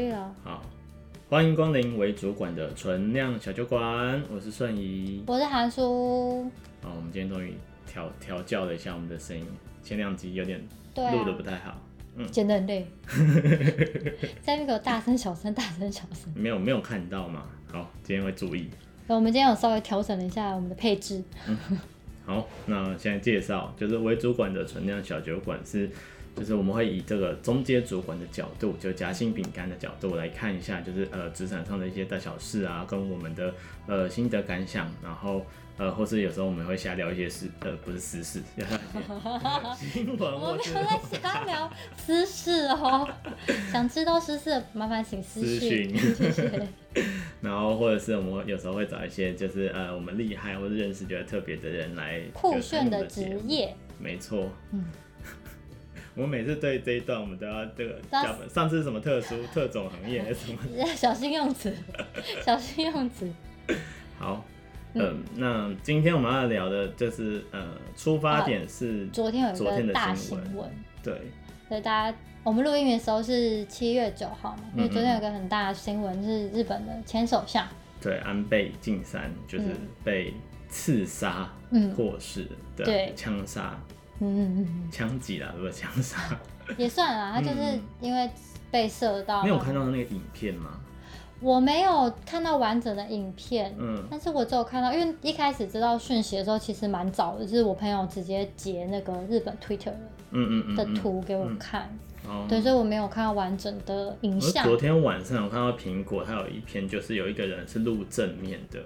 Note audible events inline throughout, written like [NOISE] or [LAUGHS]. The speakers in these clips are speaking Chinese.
以了。好，欢迎光临为主管的纯酿小酒馆，我是顺仪，我是韩叔。好，我们今天终于调调教了一下我们的声音，前两集有点录的不太好，啊、嗯，剪的很累。[LAUGHS] 在那个大声小声，大声小声，没有没有看到嘛？好，今天会注意。我们今天有稍微调整了一下我们的配置。嗯、好，那现在介绍就是为主管的存量小酒馆是。就是我们会以这个中阶主管的角度，就夹心饼干的角度来看一下，就是呃职场上的一些大小事啊，跟我们的呃心得感想，然后呃或是有时候我们会瞎聊一些事，呃不是私事，[LAUGHS] 新闻。我没有在瞎聊私事哦，[LAUGHS] 想知道私事麻烦请私讯。谢谢。[LAUGHS] 然后或者是我们有时候会找一些就是呃我们厉害或者认识觉得特别的人来酷炫的职业。没错。嗯。我每次对这一段，我们都要这个脚本。上次是什么特殊特种行业 [LAUGHS] 什么？小心用词，[LAUGHS] 小心用词。好，嗯、呃，那今天我们要聊的就是，呃，出发点是昨天有一个大新闻，对，所以大家我们录音的时候是七月九号嘛，因为昨天有个很大的新闻是日本的前首相，对，安倍晋三就是被刺杀嗯，或是的枪杀。嗯嗯嗯，枪击啦，不是枪杀，也算啦。他就是因为被射到。你有看到那个影片吗？我没有看到完整的影片，嗯，但是我只有看到，因为一开始知道讯息的时候，其实蛮早的，就是我朋友直接截那个日本 Twitter 嗯嗯的图给我看，哦，对，所以我没有看到完整的影像。昨天晚上我看到苹果，它有一篇就是有一个人是录正面的。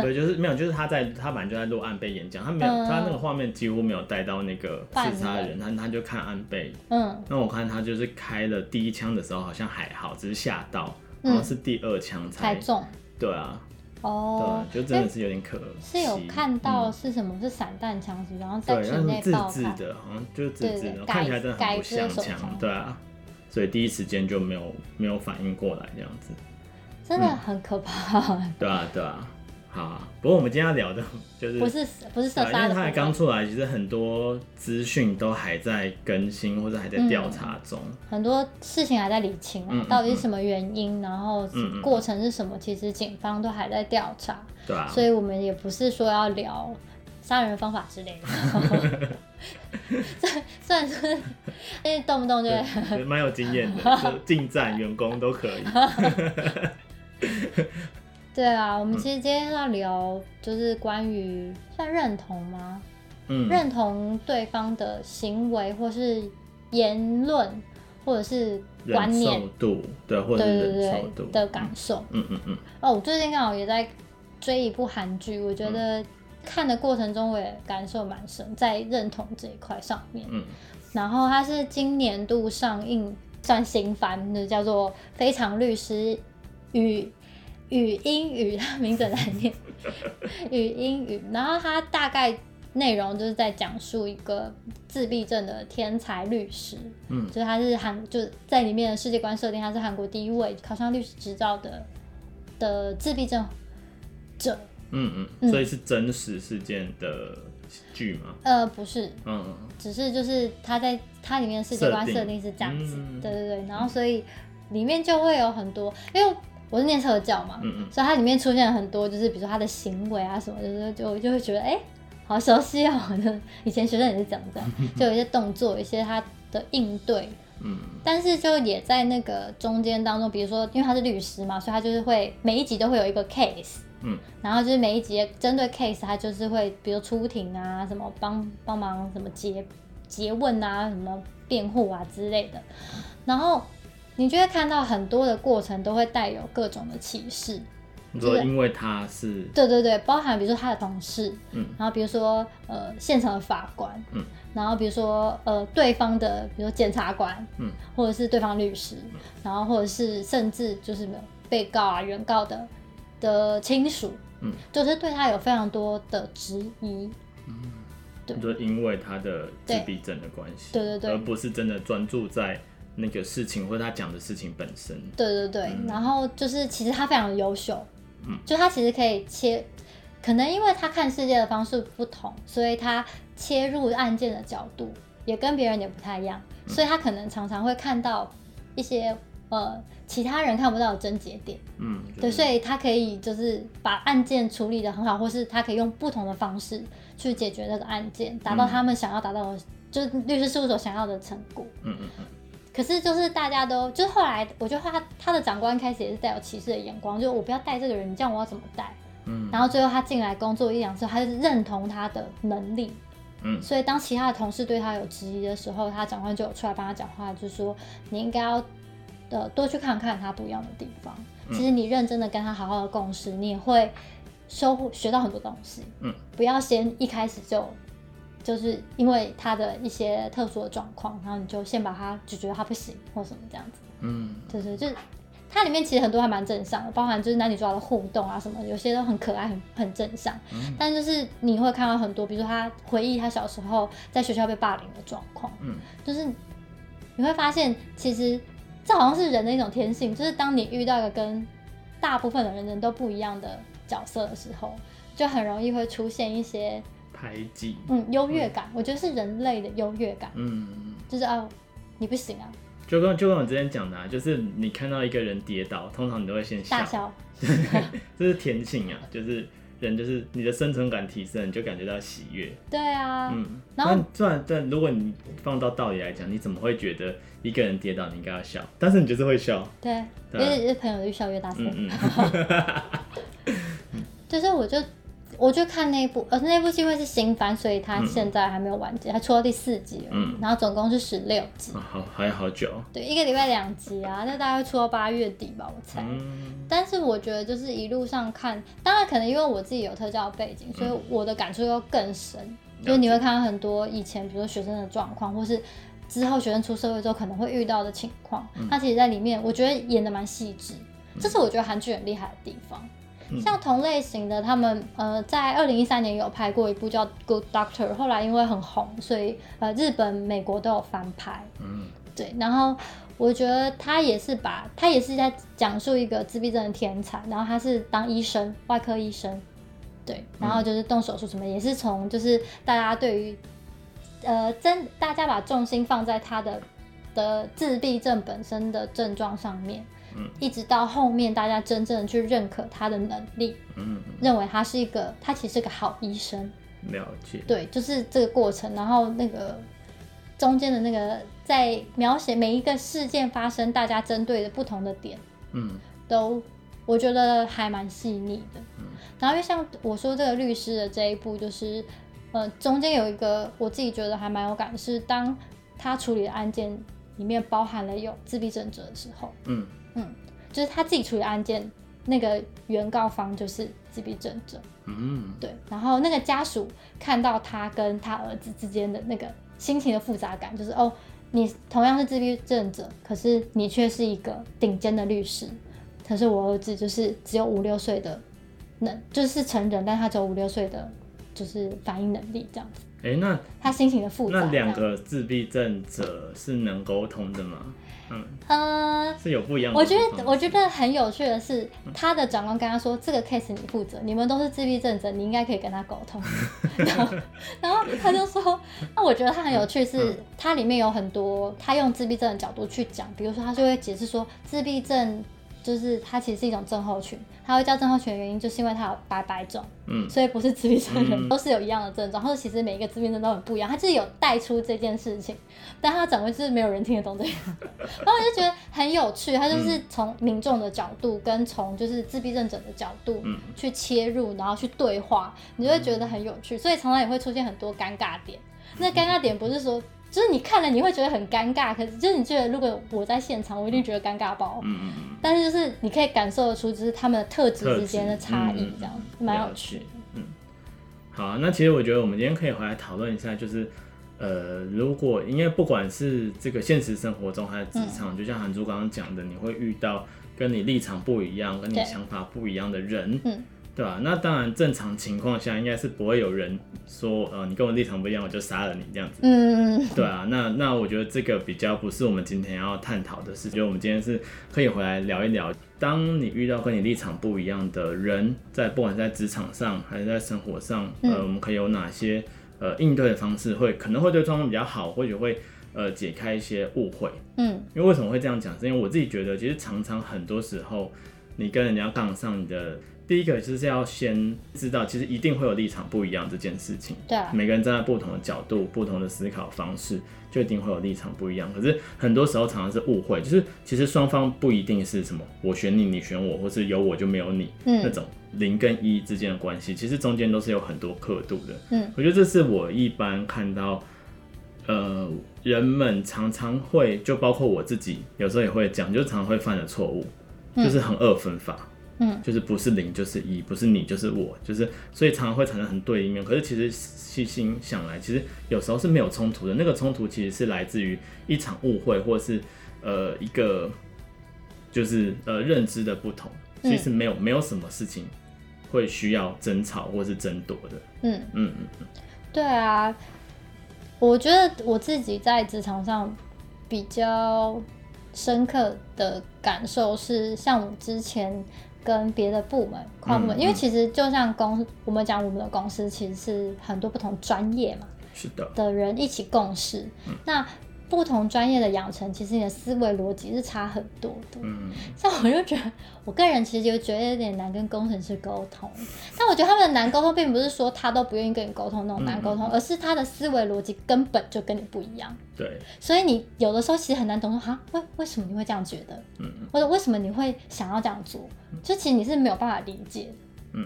对，就是没有，就是他在他本来就在录安倍演讲，他没有，嗯、他那个画面几乎没有带到那个刺杀的人，他他就看安倍。嗯，那我看他就是开了第一枪的时候好像还好，只是吓到，然后是第二枪才，才中。对啊。哦。对，就真的是有点可惜。是有看到是什么？嗯、是散弹枪是，然后在体内爆发。自制的，好像就是自制的，看起来真的很不像枪。对啊。所以第一时间就没有没有反应过来这样子。真的很可怕。嗯、[LAUGHS] 对啊，对啊。好、啊，不过我们今天要聊的就是不是不是射杀的，因为它还刚出来，其实很多资讯都还在更新或者还在调查中、嗯，很多事情还在理清、啊嗯、到底是什么原因，嗯、然后过程是什么，嗯、其实警方都还在调查。对啊，所以我们也不是说要聊杀人方法之类的。[LAUGHS] 算算是，因为动不动就蛮有经验的，近战员工都可以。对啊，我们其实今天要聊就是关于算认同吗？嗯，认同对方的行为或是言论，或者是观念度，对，或者是忍受度的感受。嗯嗯嗯。哦，我最近刚好也在追一部韩剧，我觉得看的过程中我也感受蛮深，在认同这一块上面。嗯。然后它是今年度上映算新番的，叫做《非常律师与》。语音语，它名字很难念。[LAUGHS] 语音语，然后它大概内容就是在讲述一个自闭症的天才律师，嗯，就是他是韩，就在里面的世界观设定，他是韩国第一位考上律师执照的的自闭症者。嗯嗯，所以是真实事件的剧吗？呃，不是，嗯，只是就是他在他里面的世界观设定是这样子，嗯、对对对，然后所以里面就会有很多，因为。我是念社教嘛，嗯嗯，所以它里面出现了很多，就是比如说他的行为啊什么，就是就就会觉得哎、欸，好熟悉哦。就以前学生也是讲的，[LAUGHS] 就有一些动作，一些他的应对，嗯，但是就也在那个中间当中，比如说因为他是律师嘛，所以他就是会每一集都会有一个 case，嗯，然后就是每一集针对 case，他就是会比如出庭啊，什么帮帮忙什么结结问啊，什么辩护啊之类的，然后。你就会看到很多的过程都会带有各种的启示。你说因为他是？对对对，包含比如说他的同事，嗯，然后比如说呃现场的法官，嗯，然后比如说呃对方的比如说检察官，嗯，或者是对方律师，嗯，然后或者是甚至就是被告啊原告的的亲属，嗯，就是对他有非常多的质疑，嗯，对，就因为他的自闭症的关系，对对对，而不是真的专注在。那个事情或者他讲的事情本身，对对对，嗯、然后就是其实他非常优秀，嗯，就他其实可以切，可能因为他看世界的方式不同，所以他切入案件的角度也跟别人也不太一样，嗯、所以他可能常常会看到一些呃其他人看不到的症结点。嗯，对，所以他可以就是把案件处理的很好，或是他可以用不同的方式去解决那个案件，达到他们想要达到的，嗯、就是律师事务所想要的成果。嗯嗯嗯。可是就是大家都，就是后来我觉得他他的长官开始也是带有歧视的眼光，就我不要带这个人，你这样我要怎么带？嗯。然后最后他进来工作一两次，他就认同他的能力。嗯。所以当其他的同事对他有质疑的时候，他长官就有出来帮他讲话，就是说你应该要呃多去看看他不一样的地方。其实你认真的跟他好好的共事，你也会收获学到很多东西。嗯。不要先一开始就。就是因为他的一些特殊的状况，然后你就先把他就觉得他不行或什么这样子，嗯，就是就是它里面其实很多还蛮正向的，包含就是男女主角的互动啊什么，有些都很可爱，很很正向。嗯，但就是你会看到很多，比如说他回忆他小时候在学校被霸凌的状况，嗯，就是你会发现其实这好像是人的一种天性，就是当你遇到一个跟大部分的人人都不一样的角色的时候，就很容易会出现一些。排挤，嗯，优越感，嗯，我觉得是人类的优越感，嗯，就是啊，你不行啊，就跟就跟我之前讲的，啊，就是你看到一个人跌倒，通常你都会先笑，大笑，[LAUGHS] 这是天性啊，就是人就是你的生存感提升，你就感觉到喜悦，对啊，嗯，然后但但如果你放到道理来讲，你怎么会觉得一个人跌倒你应该要笑，但是你就是会笑，对，因为朋友越笑越大声，嗯嗯，[LAUGHS] 就是我就。我就看那部，呃，那部戏因为是新番，所以它现在还没有完结，它、嗯、出到第四集了，嗯，然后总共是十六集，啊，好，还有好久，对，一个礼拜两集啊，那大概会出到八月底吧，我猜。嗯、但是我觉得就是一路上看，当然可能因为我自己有特教背景，所以我的感触又更深，嗯、就是你会看到很多以前，比如说学生的状况，或是之后学生出社会之后可能会遇到的情况，它、嗯、其实在里面，我觉得演的蛮细致，这是我觉得韩剧很厉害的地方。像同类型的，他们呃，在二零一三年有拍过一部叫《Good Doctor》，后来因为很红，所以呃，日本、美国都有翻拍。嗯，对。然后我觉得他也是把，他也是在讲述一个自闭症的天才，然后他是当医生，外科医生。对，然后就是动手术什么，也是从就是大家对于呃真大家把重心放在他的的自闭症本身的症状上面。嗯，一直到后面，大家真正去认可他的能力，嗯，认为他是一个，他其实是个好医生。了解。对，就是这个过程，然后那个中间的那个在描写每一个事件发生，大家针对的不同的点，嗯，都我觉得还蛮细腻的。嗯，然后又像我说这个律师的这一部，就是呃，中间有一个我自己觉得还蛮有感的是，当他处理的案件里面包含了有自闭症者的时候，嗯。嗯，就是他自己处理案件，那个原告方就是自闭症者。嗯，对。然后那个家属看到他跟他儿子之间的那个心情的复杂感，就是哦，你同样是自闭症者，可是你却是一个顶尖的律师，可是我儿子就是只有五六岁的能，就是成人，但他只有五六岁的，就是反应能力这样子。哎，那他心情的复杂，那两个自闭症者是能沟通的吗？嗯，呃，是有不一样的。我觉得，我觉得很有趣的是，他的长官跟他说：“这个 case 你负责，你们都是自闭症者，你应该可以跟他沟通。[LAUGHS] ”然后，然后他就说：“那我觉得他很有趣，是他里面有很多他用自闭症的角度去讲，比如说他就会解释说自闭症。”就是它其实是一种症候群，它会叫症候群的原因，就是因为它有百百种，嗯，所以不是自闭症人都是有一样的症状，或者其实每一个自闭症都很不一样，它就是有带出这件事情，但它讲的就是没有人听得懂这个，[LAUGHS] 然后我就觉得很有趣，它就是从民众的角度跟从就是自闭症者的角度去切入，然后去对话，你就会觉得很有趣，所以常常也会出现很多尴尬点，那尴尬点不是说。就是你看了你会觉得很尴尬，可是就是你觉得如果我在现场，我一定觉得尴尬爆。嗯，但是就是你可以感受得出，就是他们的特质之间的差异，这样蛮有趣。嗯，好啊，那其实我觉得我们今天可以回来讨论一下，就是呃，如果因为不管是这个现实生活中还是职场，嗯、就像韩珠刚刚讲的，你会遇到跟你立场不一样、跟你想法不一样的人。嗯。对吧？那当然，正常情况下应该是不会有人说，呃，你跟我立场不一样，我就杀了你这样子。嗯，对啊。那那我觉得这个比较不是我们今天要探讨的事情。就我们今天是可以回来聊一聊，当你遇到跟你立场不一样的人，在不管在职场上还是在生活上，呃，我们可以有哪些呃应对的方式，会可能会对双方比较好，或许会呃解开一些误会。嗯，因为为什么会这样讲？是因为我自己觉得，其实常常很多时候，你跟人家杠上，你的第一个就是要先知道，其实一定会有立场不一样这件事情。对啊，每个人站在不同的角度、不同的思考方式，就一定会有立场不一样。可是很多时候常常是误会，就是其实双方不一定是什么我选你，你选我，或是有我就没有你，嗯，那种零跟一之间的关系，其实中间都是有很多刻度的。嗯，我觉得这是我一般看到，呃，人们常常会，就包括我自己，有时候也会讲，就常常会犯的错误，就是很二分法。嗯，就是不是零就是一，不是你就是我，就是所以常常会产生很对立面。可是其实细心想来，其实有时候是没有冲突的。那个冲突其实是来自于一场误会，或是呃一个就是呃认知的不同。其实没有没有什么事情会需要争吵或是争夺的。嗯嗯嗯嗯，对啊，我觉得我自己在职场上比较深刻的感受是，像我之前。跟别的部门跨部门，嗯、因为其实就像公，我们讲我们的公司其实是很多不同专业嘛，是的，的人一起共事，嗯、那。不同专业的养成，其实你的思维逻辑是差很多的。嗯，像我就觉得，我个人其实就觉得有点难跟工程师沟通。但我觉得他们的难沟通，并不是说他都不愿意跟你沟通那种难沟通，嗯、而是他的思维逻辑根本就跟你不一样。对。所以你有的时候其实很难懂说，哈，为为什么你会这样觉得？嗯。或者为什么你会想要这样做？就其实你是没有办法理解。嗯。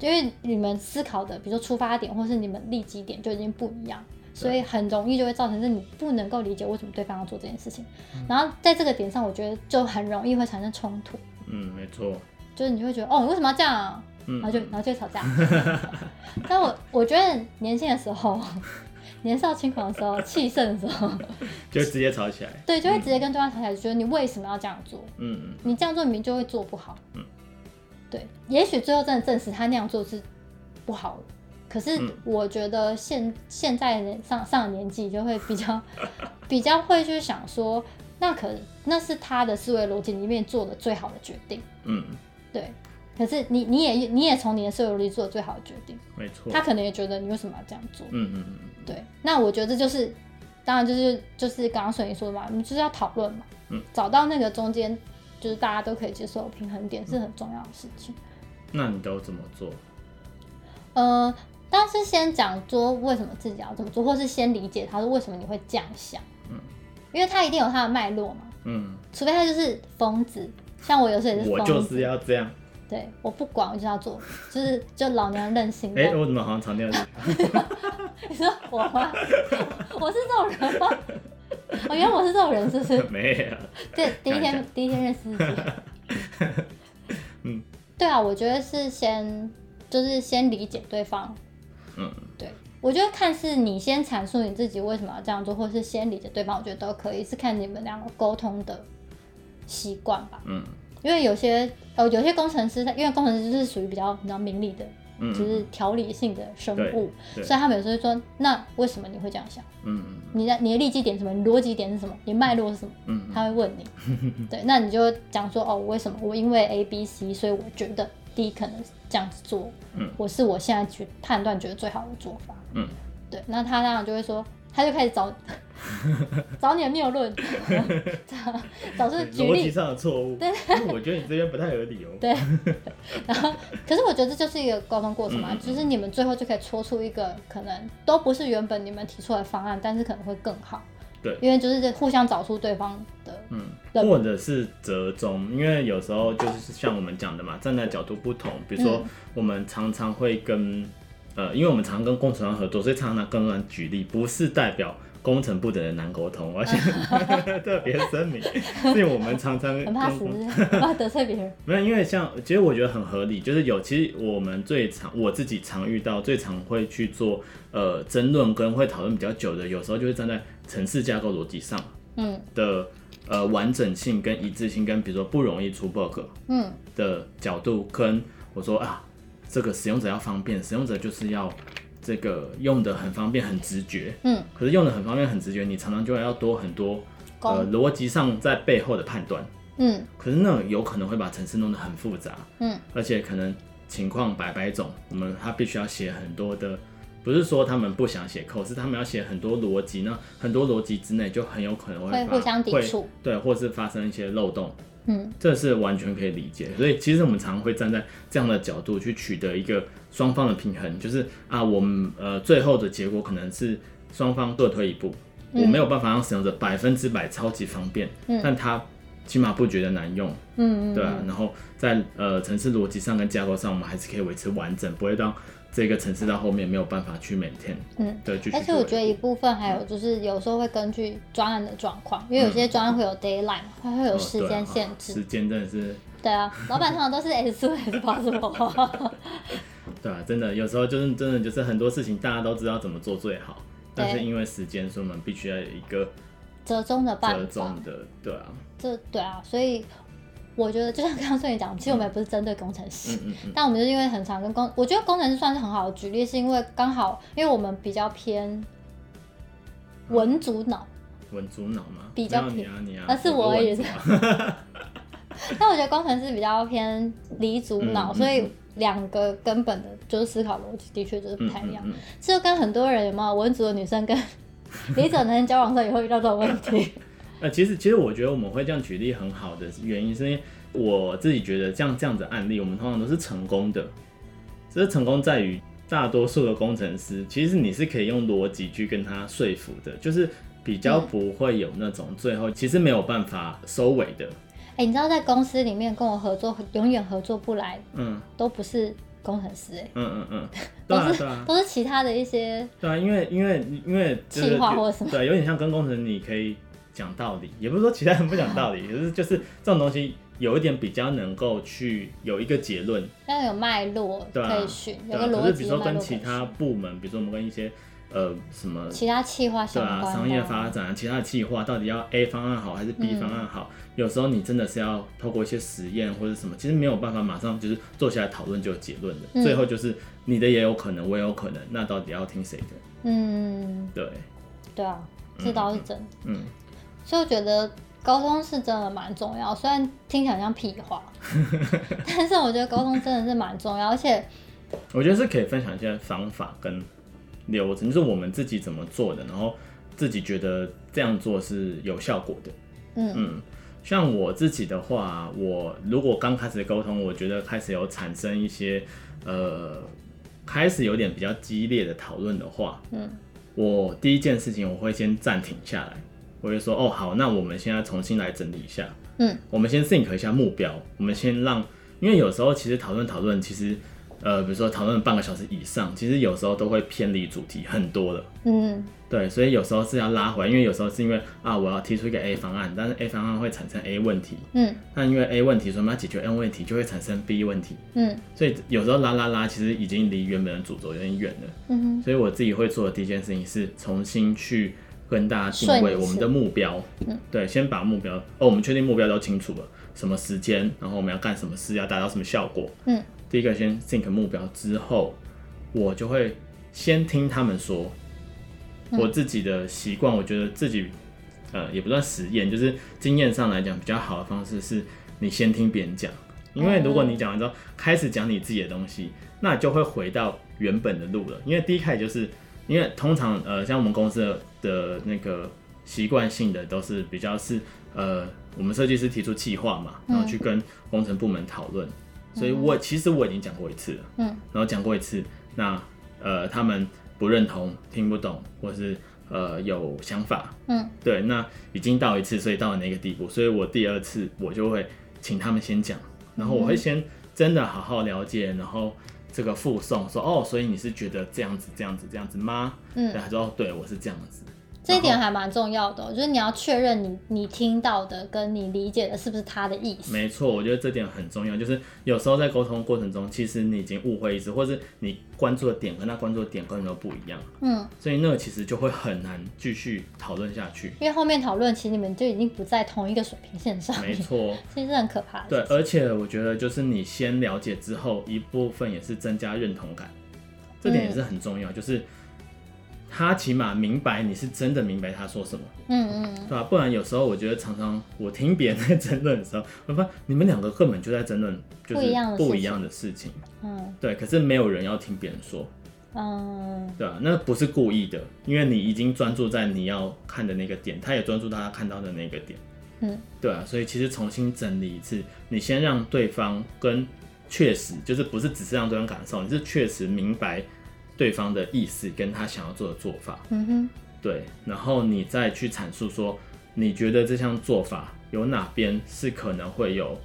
因为你们思考的，比如说出发点，或是你们立基点就已经不一样。所以很容易就会造成是你不能够理解为什么对方要做这件事情，嗯、然后在这个点上，我觉得就很容易会产生冲突。嗯，没错。就是你会觉得哦，你为什么要这样？嗯、然后就然后就吵架。[LAUGHS] 但我我觉得年轻的时候，[LAUGHS] 年少轻狂的时候，气盛的时候，[LAUGHS] 就会直接吵起来。对，就会直接跟对方吵起来，觉得你为什么要这样做？嗯嗯。你这样做明明就会做不好。嗯。对，也许最后真的证实他那样做是不好的。可是我觉得现现在上上年纪就会比较 [LAUGHS] 比较会去想说，那可那是他的思维逻辑里面做的最好的决定。嗯，对。可是你你也你也从你的思维逻辑做的最好的决定，没错。他可能也觉得你为什么要这样做？嗯嗯嗯。对，那我觉得这就是，当然就是就是刚刚顺你说的嘛，你就是要讨论嘛，嗯，找到那个中间就是大家都可以接受的平衡点是很重要的事情。那你都怎么做？呃。但是先讲说为什么自己要这么做，或是先理解他说为什么你会这样想，嗯，因为他一定有他的脉络嘛，嗯，除非他就是疯子，像我有时候也是疯子，我就是要这样，对，我不管，我就要做，就是就老娘任性。哎、欸，我怎么好像常这样？[LAUGHS] 你说我吗？我是这种人吗？哦，原来我是这种人，是不是？没有。对，第一天第一天认识自己。[LAUGHS] 嗯，对啊，我觉得是先就是先理解对方。嗯，对，我觉得看是你先阐述你自己为什么要这样做，或是先理解对方，我觉得都可以，是看你们两个沟通的习惯吧。嗯，因为有些呃有些工程师，他因为工程师是属于比较比较明理的，嗯，就是条理性的生物，所以他们有时候会说，那为什么你会这样想？嗯，你的你的利基点是什么？你逻辑点是什么？你脉络是什么？嗯，他会问你，[LAUGHS] 对，那你就讲说哦，为什么？我因为 A B C，所以我觉得。第一，可能这样子做，嗯，我是我现在去判断觉得最好的做法，嗯，对，那他当然就会说，他就开始找 [LAUGHS] 找你的谬论，找出举例。逻辑上的错误，对，我觉得你这边不太合理哦，[LAUGHS] 对，然后，可是我觉得这就是一个沟通过程嘛，就是你们最后就可以戳出一个可能都不是原本你们提出来的方案，但是可能会更好。对，因为就是互相找出对方的，嗯，或者是折中，因为有时候就是像我们讲的嘛，站在角度不同，比如说我们常常会跟，呃，因为我们常常跟工程师合作，所以常常拿工程师举例，不是代表。工程部的人难沟通，而且 [LAUGHS] 特别声明，因为我们常常很怕死，[LAUGHS] 怕得罪别人。[LAUGHS] 没有，因为像其实我觉得很合理，就是有其实我们最常我自己常遇到最常会去做呃争论跟会讨论比较久的，有时候就会站在城市架构逻辑上嗯的呃完整性跟一致性跟比如说不容易出 bug 嗯的角度跟我说啊这个使用者要方便，使用者就是要。这个用的很方便，很直觉。嗯，可是用的很方便，很直觉，你常常就要多很多呃逻辑上在背后的判断。嗯，可是那有可能会把程式弄得很复杂。嗯，而且可能情况百百种，我们他必须要写很多的不是说他们不想写扣，是他们要写很多逻辑，那很多逻辑之内就很有可能会，会互相抵触，对，或是发生一些漏洞。嗯，这是完全可以理解。所以其实我们常常会站在这样的角度去取得一个双方的平衡，就是啊，我们呃最后的结果可能是双方各退一步，嗯、我没有办法让使用者百分之百超级方便，嗯、但他起码不觉得难用，嗯嗯，对啊，然后在呃城市逻辑上跟架构上，我们还是可以维持完整，不会让这个城市到后面没有办法去 maintain。嗯，对，而且我觉得一部分还有就是有时候会根据专案的状况，因为有些专案会有 deadline，它会有时间限制。时间真的是。对啊，老板通常都是 as soon as possible。[LAUGHS] 对啊，真的有时候就是真的就是很多事情大家都知道怎么做最好，但是因为时间，所以我们必须要有一个折中的办法。折中的，对啊。这对啊，所以。我觉得就像刚刚说你讲，其实我们也不是针对工程师，嗯嗯嗯、但我们就是因为很常跟工，我觉得工程师算是很好的举例，是因为刚好因为我们比较偏文主脑，文主脑吗？比较偏，你啊你啊，而是我也是。[LAUGHS] 但我觉得工程师比较偏理主脑，嗯、所以两个根本的就是思考逻辑的确就是不太一样。嗯嗯嗯、就跟很多人有没有文组的女生跟 [LAUGHS] 理组的男生交往上也会遇到这种问题。呃，其实其实我觉得我们会这样举例很好的原因，是因为我自己觉得这样这样子案例，我们通常都是成功的。这成功在于大多数的工程师，其实你是可以用逻辑去跟他说服的，就是比较不会有那种最后其实没有办法收尾的。哎、欸，你知道在公司里面跟我合作永远合作不来，嗯，都不是工程师、嗯嗯嗯，[LAUGHS] 都是都是其他的一些，对啊，因为因为因为计划或什么，对，有点像跟工程，你可以。讲道理，也不是说其他人不讲道理，就 [LAUGHS] 是就是这种东西有一点比较能够去有一个结论，要有脉络可以选，有个逻辑。可是比如说跟其他部门，比如说我们跟一些呃什么其他企划相关，对啊，商业发展啊，其他的企划到底要 A 方案好还是 B 方案好？有时候你真的是要透过一些实验或者什么，其实没有办法马上就是坐下来讨论就有结论的。最后就是你的也有可能，我也有可能，那到底要听谁的？嗯，对，对啊，这倒是真的，嗯。所以我觉得沟通是真的蛮重要，虽然听起来像屁话，[LAUGHS] 但是我觉得沟通真的是蛮重要，而且我觉得是可以分享一些方法跟流程，就是我们自己怎么做的，然后自己觉得这样做是有效果的。嗯嗯，像我自己的话，我如果刚开始沟通，我觉得开始有产生一些呃，开始有点比较激烈的讨论的话，嗯，我第一件事情我会先暂停下来。我就说哦好，那我们现在重新来整理一下。嗯，我们先 think 一下目标。我们先让，因为有时候其实讨论讨论，其实呃，比如说讨论半个小时以上，其实有时候都会偏离主题很多的。嗯，对，所以有时候是要拉回来，因为有时候是因为啊，我要提出一个 A 方案，但是 A 方案会产生 A 问题。嗯，那因为 A 问题，所以我们要解决 N 问题，就会产生 B 问题。嗯，所以有时候拉拉拉，其实已经离原本的主轴有点远了。嗯哼，所以我自己会做的第一件事情是重新去。跟大家定位我们的目标，嗯、对，先把目标哦，我们确定目标都清楚了，什么时间，然后我们要干什么事，要达到什么效果。嗯，第一个先 think 目标之后，我就会先听他们说。我自己的习惯，我觉得自己呃也不算实验，就是经验上来讲比较好的方式是，你先听别人讲，因为如果你讲完之后开始讲你自己的东西，那就会回到原本的路了，因为第一开始就是。因为通常呃，像我们公司的，的那个习惯性的都是比较是呃，我们设计师提出企划嘛，然后去跟工程部门讨论。嗯、所以我其实我已经讲过一次了，嗯，然后讲过一次，那呃他们不认同、听不懂，或是呃有想法，嗯，对，那已经到一次，所以到了那个地步，所以我第二次我就会请他们先讲，然后我会先真的好好了解，然后。这个附送说哦，所以你是觉得这样子、这样子、这样子吗？嗯，对，他说对，我是这样子。这一点还蛮重要的，就是你要确认你你听到的跟你理解的是不是他的意思。没错，我觉得这点很重要。就是有时候在沟通过程中，其实你已经误会意思，或是你关注的点跟他关注的点根本都不一样。嗯，所以那个其实就会很难继续讨论下去。因为后面讨论，其实你们就已经不在同一个水平线上。没错，[LAUGHS] 其实很可怕的。对，而且我觉得就是你先了解之后，一部分也是增加认同感，这点也是很重要。嗯、就是。他起码明白你是真的明白他说什么，嗯嗯，对吧？不然有时候我觉得常常我听别人在争论的时候，我发现你们两个根本就在争论，就是不一样的事情，嗯，对。可是没有人要听别人说，嗯，对吧？那不是故意的，因为你已经专注在你要看的那个点，他也专注到他看到的那个点，嗯，对啊，所以其实重新整理一次，你先让对方跟确实就是不是只是让对方感受，你是确实明白对方的意思跟他想要做的做法，嗯哼，对，然后你再去阐述说，你觉得这项做法有哪边是可能会有。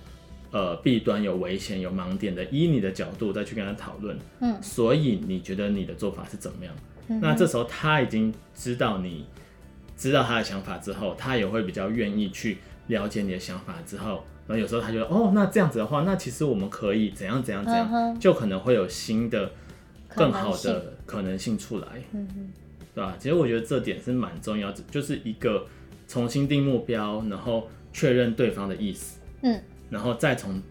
呃，弊端有危险有盲点的，以你的角度再去跟他讨论。嗯，所以你觉得你的做法是怎么样？嗯、那这时候他已经知道你知道他的想法之后，他也会比较愿意去了解你的想法之后，然后有时候他就哦，那这样子的话，那其实我们可以怎样怎样怎样，嗯、就可能会有新的更好的可能性出来。嗯嗯，对吧？其实我觉得这点是蛮重要的，就是一个重新定目标，然后确认对方的意思。嗯。然后再从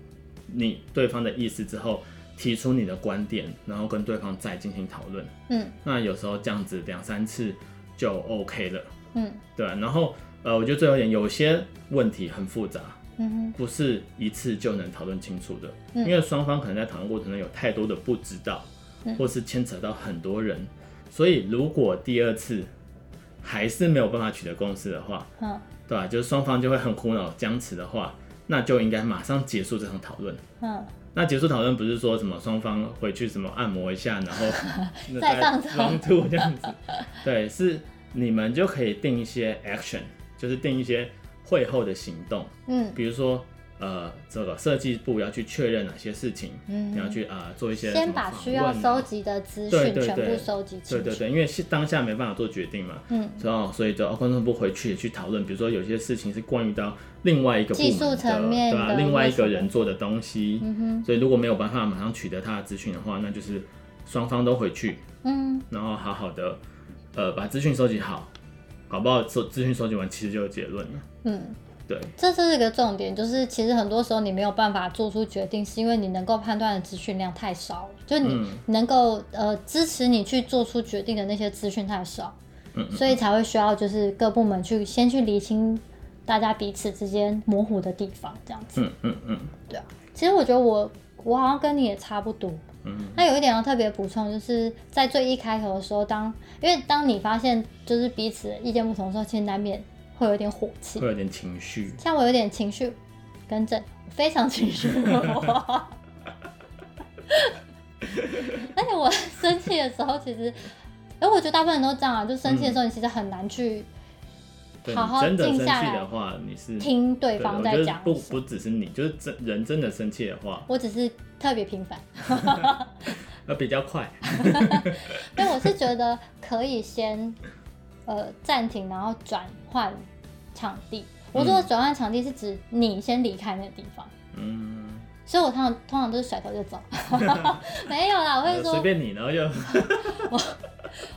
你对方的意思之后提出你的观点，然后跟对方再进行讨论。嗯，那有时候这样子两三次就 OK 了。嗯，对。然后呃，我觉得最后一点，有些问题很复杂，嗯哼，不是一次就能讨论清楚的。嗯，因为双方可能在讨论过程中有太多的不知道，或是牵扯到很多人，所以如果第二次还是没有办法取得共识的话，嗯，对吧？就是双方就会很苦恼、僵持的话。那就应该马上结束这场讨论。嗯，那结束讨论不是说什么双方回去什么按摩一下，然后 [LAUGHS] 再上床这样子。[LAUGHS] 对，是你们就可以定一些 action，就是定一些会后的行动。嗯，比如说。呃，这个设计部要去确认哪些事情，嗯，你要去啊、呃、做一些先把需要收集的资讯全部收集清楚。对对对，因为是当下没办法做决定嘛，嗯，然后所以就工作部回去也去讨论，比如说有些事情是关于到另外一个部门，技术层面的，对吧？另外一个人做的东西，所以如果没有办法马上取得他的资讯的话，那就是双方都回去，嗯，然后好好的呃把资讯收集好，搞不好收资讯收集完其实就有结论了，嗯。对，这是一个重点，就是其实很多时候你没有办法做出决定，是因为你能够判断的资讯量太少了，就你能够呃支持你去做出决定的那些资讯太少，嗯，所以才会需要就是各部门去先去厘清大家彼此之间模糊的地方，这样子，嗯嗯嗯，对啊，其实我觉得我我好像跟你也差不多，嗯，那有一点要特别补充，就是在最一开头的时候，当因为当你发现就是彼此意见不同的时候，其实难免。会有点火气，会有点情绪。像我有点情绪，跟正，非常情绪化。[LAUGHS] 而且我生气的时候，其实，哎，我觉得大部分人都这样啊，就生气的时候，你其实很难去好好静下来。的话，你是听对方在讲。不不只是你，就是真人真的生气的话，我只是特别频繁，[LAUGHS] 呃，比较快。[LAUGHS] 因为我是觉得可以先。呃，暂停，然后转换场地。我说的转换场地是指你先离开那个地方。嗯。所以我通常通常都是甩头就走。[LAUGHS] [LAUGHS] 没有啦，我会说。随便你，然后就。[LAUGHS] 我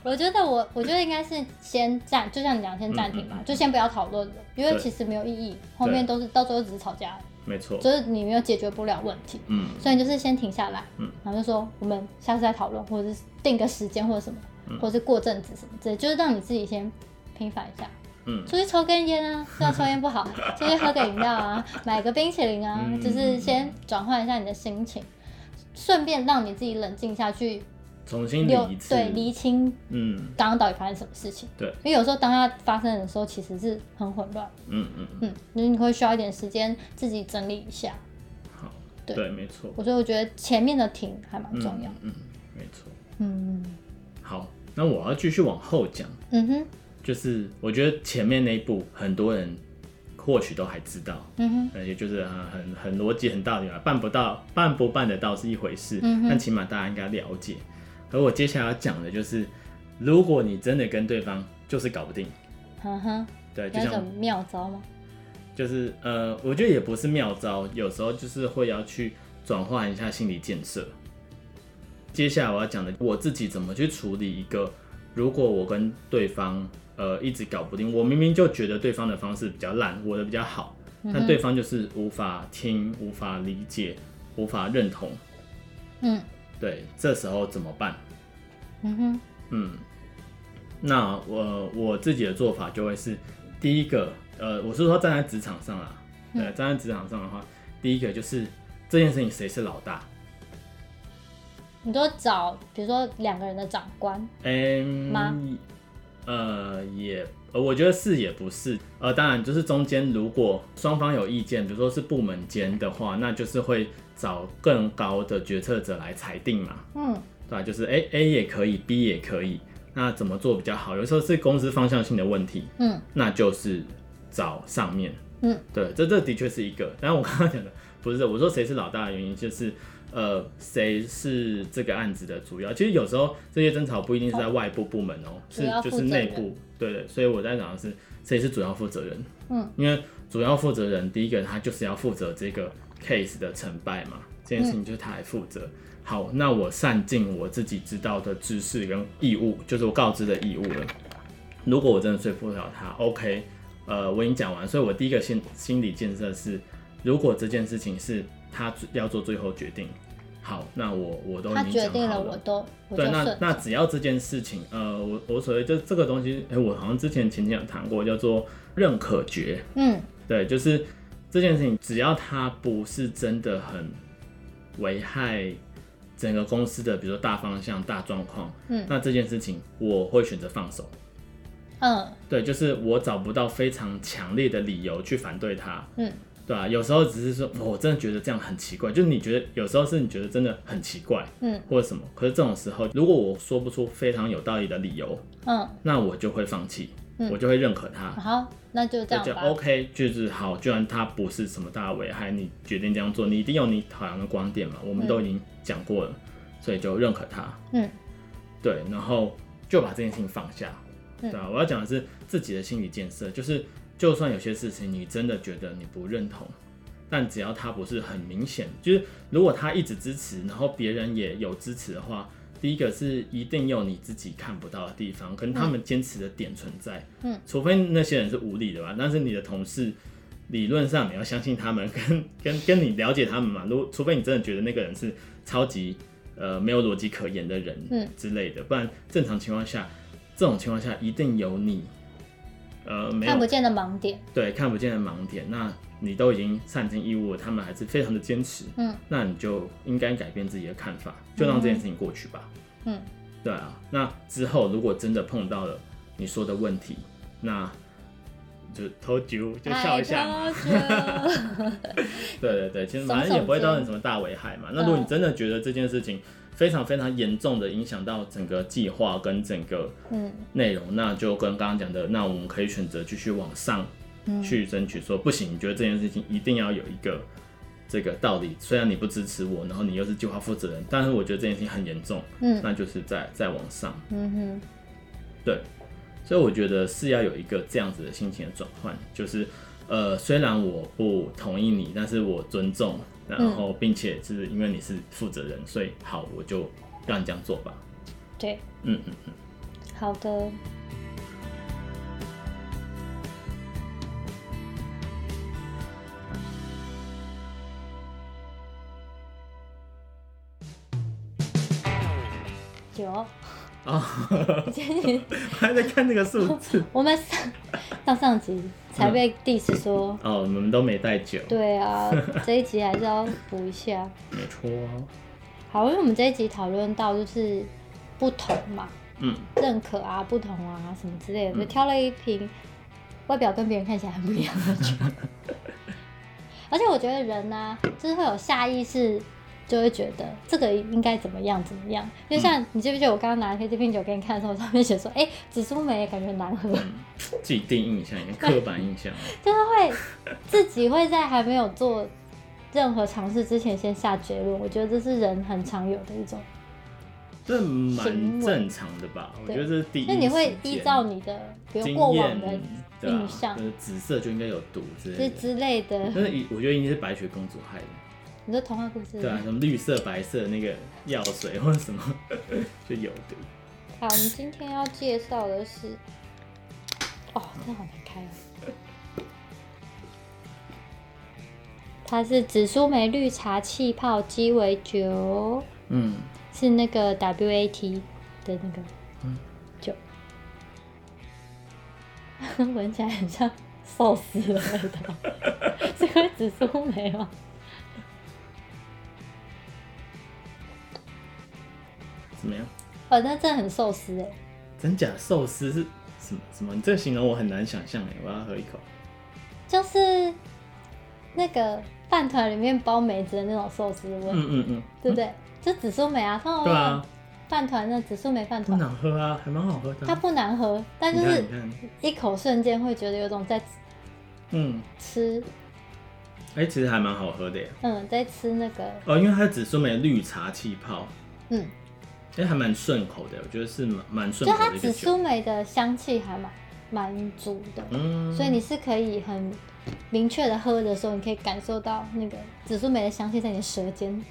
我觉得我我觉得应该是先暂，就像你讲，先暂停嘛，就先不要讨论了，因为其实没有意义，后面都是到最后只是吵架。没错。就是你没有解决不了问题。嗯。所以就是先停下来，嗯，然后就说我们下次再讨论，或者是定个时间或者什么。或是过阵子什么之类，就是让你自己先平反一下。嗯，出去抽根烟啊，虽然抽烟不好，出去喝个饮料啊，买个冰淇淋啊，嗯、就是先转换一下你的心情，顺便让你自己冷静下去，重新理对，厘清，嗯，刚刚到底发生什么事情？对，因为有时候当它发生的时候，其实是很混乱。嗯嗯嗯，就是你会需要一点时间自己整理一下。好，对，对没错。我所以我觉得前面的停还蛮重要。嗯，嗯，没错。嗯，好。那我要继续往后讲，嗯哼，就是我觉得前面那一步很多人或许都还知道，嗯哼，而且就是很很逻辑很大的，办不到办不办得到是一回事，嗯哼，但起码大家应该了解。而我接下来要讲的就是，如果你真的跟对方就是搞不定，嗯哼，对，就像妙招吗？就是呃，我觉得也不是妙招，有时候就是会要去转换一下心理建设。接下来我要讲的，我自己怎么去处理一个，如果我跟对方呃一直搞不定，我明明就觉得对方的方式比较烂，我的比较好，但、嗯、对方就是无法听、无法理解、无法认同，嗯，对，这时候怎么办？嗯哼，嗯，那我我自己的做法就会是，第一个，呃，我是说站在职场上啊，对，站在职场上的话，第一个就是这件事情谁是老大？你都找，比如说两个人的长官，嗯吗？呃，也，呃，我觉得是也不是，呃，当然就是中间如果双方有意见，比如说是部门间的话，那就是会找更高的决策者来裁定嘛。嗯，对吧？就是 A A 也可以，B 也可以，那怎么做比较好？有时候是公司方向性的问题，嗯，那就是找上面，嗯，对，这这的确是一个。但是我刚刚讲的不是，我说谁是老大的原因就是。呃，谁是这个案子的主要？其实有时候这些争吵不一定是在外部部门哦、喔，是就是内部。对对，所以我在讲的是谁是主要负责人。嗯，因为主要负责人第一个他就是要负责这个 case 的成败嘛，这件事情就是他来负责。好，那我善尽我自己知道的知识跟义务，就是我告知的义务了。如果我真的说服不了他，OK，呃，我已经讲完，所以我第一个心心理建设是，如果这件事情是。他要做最后决定，好，那我我都已经决定了，我都我对，那那只要这件事情，呃，我我所谓就这个东西，哎、欸，我好像之前前几讲谈过，叫做认可决，嗯，对，就是这件事情，只要它不是真的很危害整个公司的，比如说大方向、大状况，嗯，那这件事情我会选择放手，嗯，对，就是我找不到非常强烈的理由去反对它，嗯。对啊，有时候只是说，我真的觉得这样很奇怪，就是你觉得有时候是你觉得真的很奇怪，嗯，或者什么。可是这种时候，如果我说不出非常有道理的理由，嗯，那我就会放弃，嗯，我就会认可他。好，那就这样吧。就 OK，就是好，居然他不是什么大危害，你决定这样做，你一定有你考量的观点嘛，我们都已经讲过了，嗯，所以就认可他。嗯，对，然后就把这件事情放下。对啊，我要讲的是自己的心理建设，就是。就算有些事情你真的觉得你不认同，但只要他不是很明显，就是如果他一直支持，然后别人也有支持的话，第一个是一定有你自己看不到的地方，可能他们坚持的点存在，嗯，除非那些人是无理的吧，但是你的同事理论上你要相信他们，跟 [LAUGHS] 跟跟你了解他们嘛，如果除非你真的觉得那个人是超级呃没有逻辑可言的人，嗯之类的，不然正常情况下，这种情况下一定有你。呃，没有，看不见的盲点，对，看不见的盲点。那你都已经善尽义务了，他们还是非常的坚持，嗯，那你就应该改变自己的看法，就让这件事情过去吧，嗯，对啊。那之后如果真的碰到了你说的问题，那就偷酒就笑一下嘛，[LAUGHS] 对对对，其实反正也不会造成什么大危害嘛。那如果你真的觉得这件事情，非常非常严重的影响到整个计划跟整个嗯。内容，嗯，那就跟刚刚讲的，那我们可以选择继续往上去争取说，说不行，你觉得这件事情一定要有一个这个道理，虽然你不支持我，然后你又是计划负责人，但是我觉得这件事情很严重，嗯，那就是再再往上，嗯哼，对，所以我觉得是要有一个这样子的心情的转换，就是呃，虽然我不同意你，但是我尊重。然后，并且是因为你是负责人，所以好，我就让你这样做吧。对，嗯嗯嗯，好的。九。啊，[LAUGHS] 还在看那个数字。[LAUGHS] 我们上上上集才被 diss 说。哦，我们都没带酒。对啊，[LAUGHS] 这一集还是要补一下。没错。好，因为我们这一集讨论到就是不同嘛，嗯，认可啊，不同啊，什么之类的，就挑了一瓶外表跟别人看起来很不一样的酒。而且我觉得人呢、啊，就是会有下意识。就会觉得这个应该怎么样怎么样，就像你记不记得我刚刚拿黑这瓶酒给你看的时候，上面写说，哎、欸，紫苏梅感觉难喝，自己定印象，刻板印象，[LAUGHS] 就是会自己会在还没有做任何尝试之前先下结论。我觉得这是人很常有的一种，这蛮正常的吧？我觉得这是第一，那你会依照你的比如过往的印象，就是紫色就应该有毒之类的之类的。但是我觉得应该是白雪公主害的。你说童话故事？对啊，什么绿色、白色那个药水或者什么 [LAUGHS] 就有的。好，我们今天要介绍的是，哦，这好难开哦！它是紫苏梅绿茶气泡鸡尾酒，嗯，是那个 WAT 的那个酒，[LAUGHS] 闻、嗯、起来很像寿司的味道，[LAUGHS] 是因为紫苏梅吗？怎么样？哦，那真的很寿司哎。真假寿司是什么什么？你这个形容我很难想象哎，我要喝一口。就是那个饭团里面包梅子的那种寿司味。嗯嗯嗯，对不对？就紫苏梅啊，对啊。饭团那紫苏梅饭团不难喝啊，还蛮好喝的。它不难喝，但就是一口瞬间会觉得有种在嗯吃。哎，其实还蛮好喝的耶。嗯，在吃那个哦，因为它是紫苏梅绿茶气泡。嗯。哎，还蛮顺口的，我觉得是蛮蛮顺口的。就它紫苏梅的香气还蛮蛮足的，嗯，所以你是可以很明确的喝的时候，你可以感受到那个紫苏梅的香气在你的舌尖。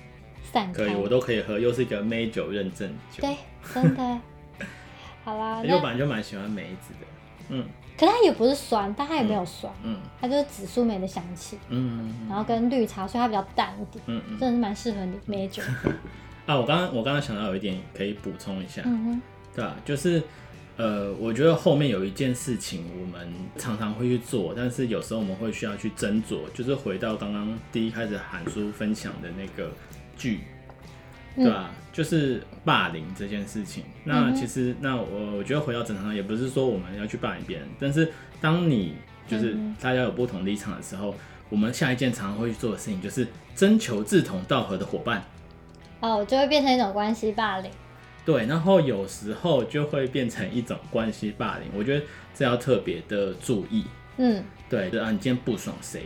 可以，我都可以喝，又是一个梅酒认证酒。对，真的。[LAUGHS] 好啦，因为我本来就蛮喜欢梅子的，嗯。可它也不是酸，但它也没有酸，嗯，它就是紫苏梅的香气，嗯，然后跟绿茶，所以它比较淡一点，嗯嗯，真的是蛮适合你梅酒。[LAUGHS] 啊，我刚刚我刚刚想到有一点可以补充一下，对吧？就是呃，我觉得后面有一件事情我们常常会去做，但是有时候我们会需要去斟酌，就是回到刚刚第一开始韩叔分享的那个。剧，对吧？嗯、就是霸凌这件事情。那其实，那我我觉得回到正常上，也不是说我们要去霸凌别人，但是当你就是大家有不同立场的时候，我们下一件常常会去做的事情，就是征求志同道合的伙伴。哦，就会变成一种关系霸凌。对，然后有时候就会变成一种关系霸凌。我觉得这要特别的注意。嗯，对，就啊，你今天不爽谁，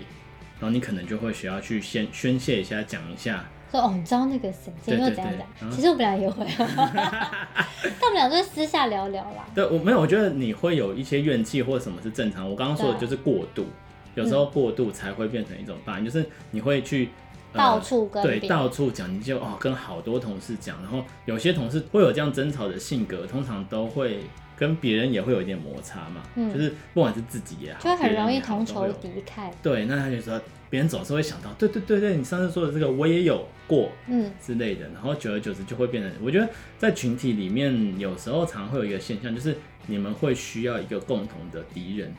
然后你可能就会需要去先宣泄一下，讲一下。说哦，你知道那个谁，今天又怎样讲？其实我本来也会，[LAUGHS] 但我们俩就私下聊聊啦。[LAUGHS] 对，我没有，我觉得你会有一些怨气或者什么是正常。我刚刚说的就是过度，有时候过度才会变成一种霸凌，就是你会去到处跟对到处讲，你就哦跟好多同事讲，然后有些同事会有这样争吵的性格，通常都会跟别人也会有一点摩擦嘛，嗯就是不管是自己也好，就很容易同仇敌忾。对，那他就说。别人总是会想到，对对对对，你上次说的这个我也有过，嗯之类的，然后久而久之就会变成，我觉得在群体里面有时候常会有一个现象，就是你们会需要一个共同的敌人，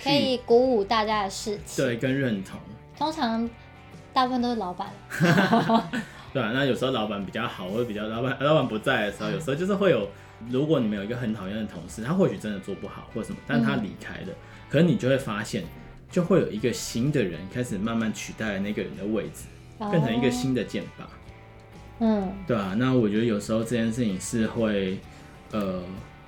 可以鼓舞大家的士气，对，跟认同。通常大部分都是老板，[LAUGHS] 对啊，那有时候老板比较好，或者比较老板老板不在的时候，有时候就是会有，如果你们有一个很讨厌的同事，他或许真的做不好或什么，但他离开了，嗯、可能你就会发现。就会有一个新的人开始慢慢取代了那个人的位置，变成一个新的剑拔。嗯，对啊，那我觉得有时候这件事情是会，呃，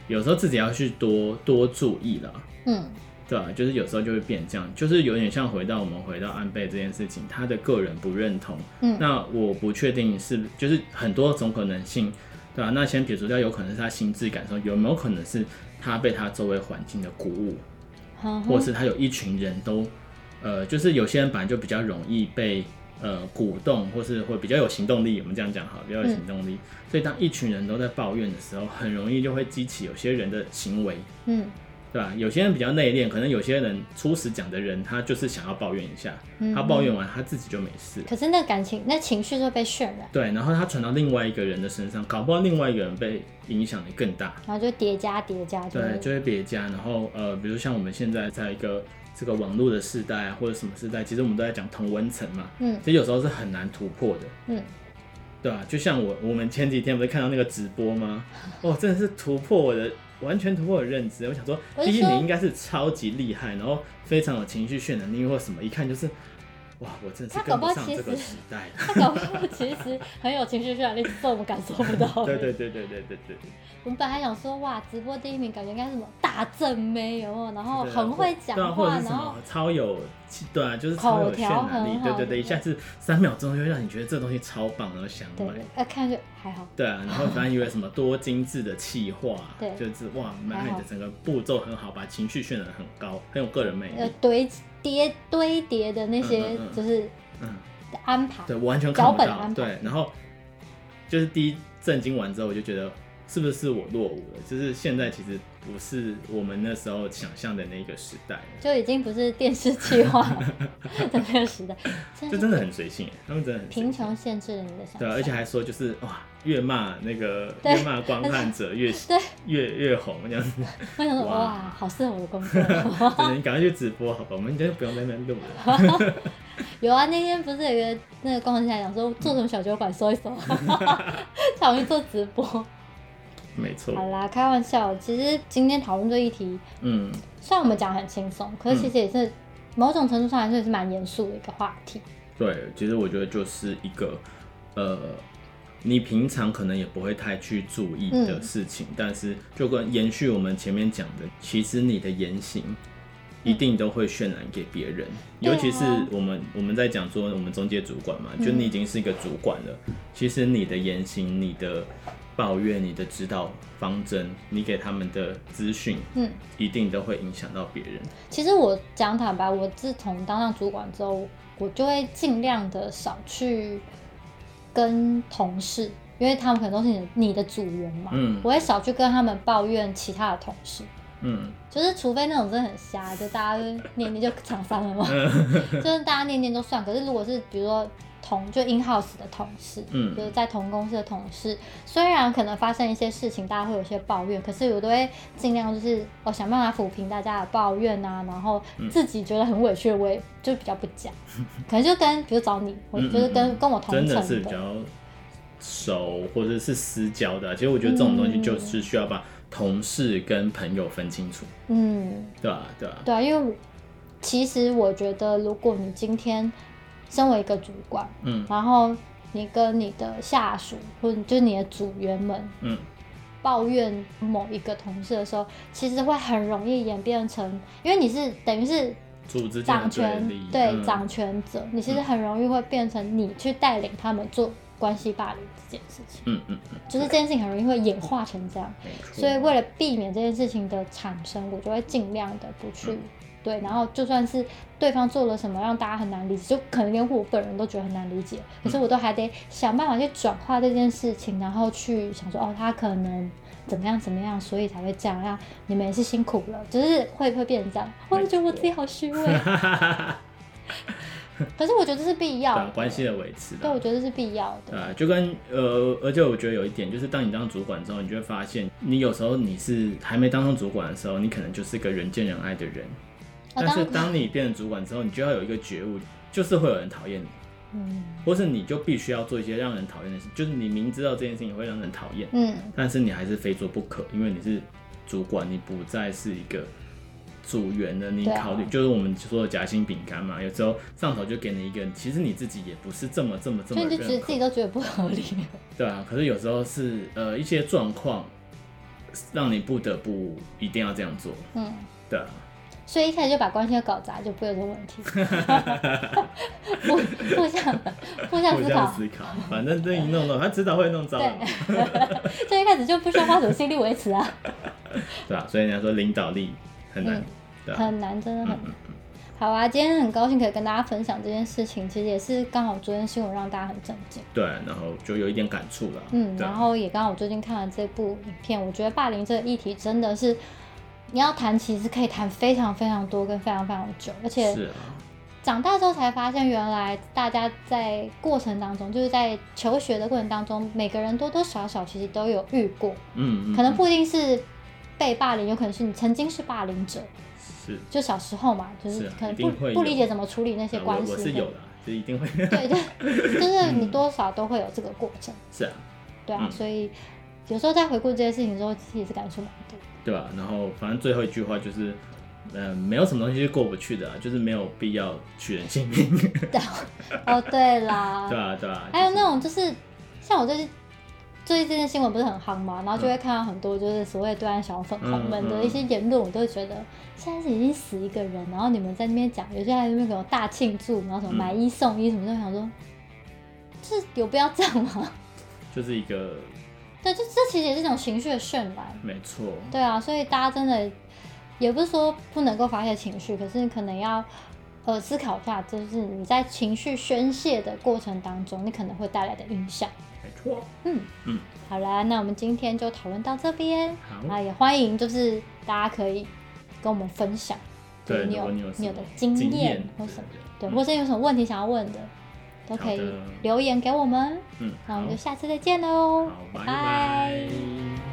有时候自己要去多多注意了。嗯，对啊，就是有时候就会变这样，就是有点像回到我们回到安倍这件事情，他的个人不认同。嗯，那我不确定是就是很多种可能性，对啊，那先撇除掉，有可能是他心智感受，有没有可能是他被他周围环境的鼓舞？或是他有一群人都，呃，就是有些人本来就比较容易被呃鼓动，或是会比较有行动力。我们这样讲好，比较有行动力。嗯、所以当一群人都在抱怨的时候，很容易就会激起有些人的行为。嗯。对吧？有些人比较内敛，可能有些人初始讲的人，他就是想要抱怨一下，嗯、他抱怨完他自己就没事。可是那感情、那情绪就被渲染。对，然后他传到另外一个人的身上，搞不好另外一个人被影响的更大，然后就叠加叠加。对，就会叠加。然后呃，比如像我们现在在一个这个网络的时代啊，或者什么时代，其实我们都在讲同温层嘛。嗯。其实有时候是很难突破的。嗯。对啊？就像我我们前几天不是看到那个直播吗？哦，真的是突破我的。完全突破我的认知，我想说，第一名应该是超级厉害，然后非常有情绪渲染力或什么，一看就是，哇，我真的是跟不上这个时代。[LAUGHS] 他搞不好其实很有情绪渲染力，只是我们感受不到。[LAUGHS] 对对对对对对对。我们本来想说，哇，直播第一名感觉应该是什么大正妹有没有？然后很会讲话，然后超有，对啊，就是超有渲染力。对对对，一下子三秒钟就会让你觉得这东西超棒，然后想买。对，看就还好。对啊，然后反正以为什么多精致的气化，对，就是哇，满满的整个步骤很好，把情绪渲染很高，很有个人魅力。堆叠堆叠的那些就是嗯安排，对我，完全看不到。对，然后就是第一震惊完之后，我就觉得。是不是我落伍了？就是现在其实不是我们那时候想象的那个时代，就已经不是电视计划 [LAUGHS] 的那个时代。就真的很随性，他们真的很贫穷限制了你的想象。对，而且还说就是哇，越骂那个越骂观看者 [LAUGHS] 越越越红这样子。我想说哇，好适合我的工作。[LAUGHS] 你赶快去直播好吧，我们今天不用在那边录了。[LAUGHS] 有啊，那天不是有一个那个工程师来讲说做什么小酒馆收一收，才会做直播。没错。好啦，开玩笑。其实今天讨论这一题，嗯，虽然我们讲很轻松，可是其实也是某种程度上来说也是蛮严肃的一个话题。对，其实我觉得就是一个呃，你平常可能也不会太去注意的事情，嗯、但是就跟延续我们前面讲的，其实你的言行。一定都会渲染给别人，尤其是我们我们在讲说我们中介主管嘛，就你已经是一个主管了，其实你的言行、你的抱怨、你的指导方针、你给他们的资讯，嗯，一定都会影响到别人。其实我讲坦白，我自从当上主管之后，我就会尽量的少去跟同事，因为他们可能都是你的你的组员嘛，嗯，我会少去跟他们抱怨其他的同事。嗯，就是除非那种真的很瞎，就大家就念念就厂商了嘛，[LAUGHS] 就是大家念念都算。可是如果是比如说同就 in house 的同事，嗯，就是在同公司的同事，虽然可能发生一些事情，大家会有些抱怨，可是我都会尽量就是我想办法抚平大家的抱怨啊，然后自己觉得很委屈，我也就比较不讲，[LAUGHS] 可能就跟比如找你，我就是跟跟我同层的，真的是比较熟或者是私交的。其实我觉得这种东西就是需要把。同事跟朋友分清楚，嗯，对啊？对啊？对啊，因为其实我觉得，如果你今天身为一个主管，嗯，然后你跟你的下属或者就是你的组员们，嗯，抱怨某一个同事的时候，其实会很容易演变成，因为你是等于是掌权，对，嗯，掌权者，你其实很容易会变成你去带领他们做。关系霸凌这件事情，嗯嗯嗯，就是这件事情很容易会演化成这样，所以为了避免这件事情的产生，我就会尽量的不去、嗯、对，然后就算是对方做了什么让大家很难理解，就可能连我本人都觉得很难理解，可是我都还得想办法去转化这件事情，然后去想说哦，他可能怎么样怎么样，所以才会这样，让你们也是辛苦了，就是会不会变成这样？我就觉得我自己好虚伪。[LAUGHS] 可是我觉得这是必要的，关系的维持。对，我觉得这是必要的。对，就跟呃，而且我觉得有一点，就是当你当主管之后，你就会发现，你有时候你是还没当上主管的时候，你可能就是个人见人爱的人。但是当你变成主管之后，你就要有一个觉悟，就是会有人讨厌你，嗯，或是你就必须要做一些让人讨厌的事，就是你明知道这件事情会让人讨厌，嗯，但是你还是非做不可，因为你是主管，你不再是一个。组员的，你考虑、啊、就是我们说的夹心饼干嘛，有时候上头就给你一个，其实你自己也不是这么这么这么，所以就觉得自己都觉得不合理。对啊，可是有时候是呃一些状况，让你不得不一定要这样做。嗯，对啊。所以一开始就把关系搞砸，就不会有这个问题。互 [LAUGHS] 互相互相思考，思考，反正这一弄弄，他迟早会弄糟。对，[LAUGHS] 所以一开始就不需要花什么心力维持啊。[LAUGHS] 对啊，所以人家说领导力。很难，嗯啊、很难，真的很难。嗯嗯、好啊，今天很高兴可以跟大家分享这件事情，其实也是刚好昨天新闻让大家很震惊。对，然后就有一点感触了。嗯，然后也刚好我最近看了这部影片，我觉得霸凌这个议题真的是你要谈，其实可以谈非常非常多跟非常非常久，而且长大之后才发现，原来大家在过程当中，就是在求学的过程当中，每个人多多少少其实都有遇过。嗯，可能不一定是。被霸凌有可能是你曾经是霸凌者，是就小时候嘛，就是可能不不理解怎么处理那些关系。我是有的，就一定会。对对，[LAUGHS] 就是你多少都会有这个过程。是啊，对啊，所以有时候在回顾这些事情的时候，其实也是感受蛮多。对吧？然后反正最后一句话就是，嗯，没有什么东西是过不去的，就是没有必要取人性命。哦，对啦。[LAUGHS] 对啊，对啊。还有那种就是像我最近。最近这件新闻不是很夯吗？然后就会看到很多就是所谓对岸小粉红们的一些言论，我都会觉得现在是已经死一个人，然后你们在那边讲，有些在那边给我大庆祝，然后什么买一送一什么，就想说，是有必要这样吗？就是一个，对，就这其实也是一种情绪的渲染，没错。对啊，所以大家真的也不是说不能够发泄情绪，可是你可能要呃思考一下，就是你在情绪宣泄的过程当中，你可能会带来的影响。没错嗯嗯，好啦，那我们今天就讨论到这边。好，那也欢迎就是大家可以跟我们分享，对，你有你有的经验或什么，对，或者有什么问题想要问的，都可以留言给我们。嗯，那我们就下次再见喽，拜拜。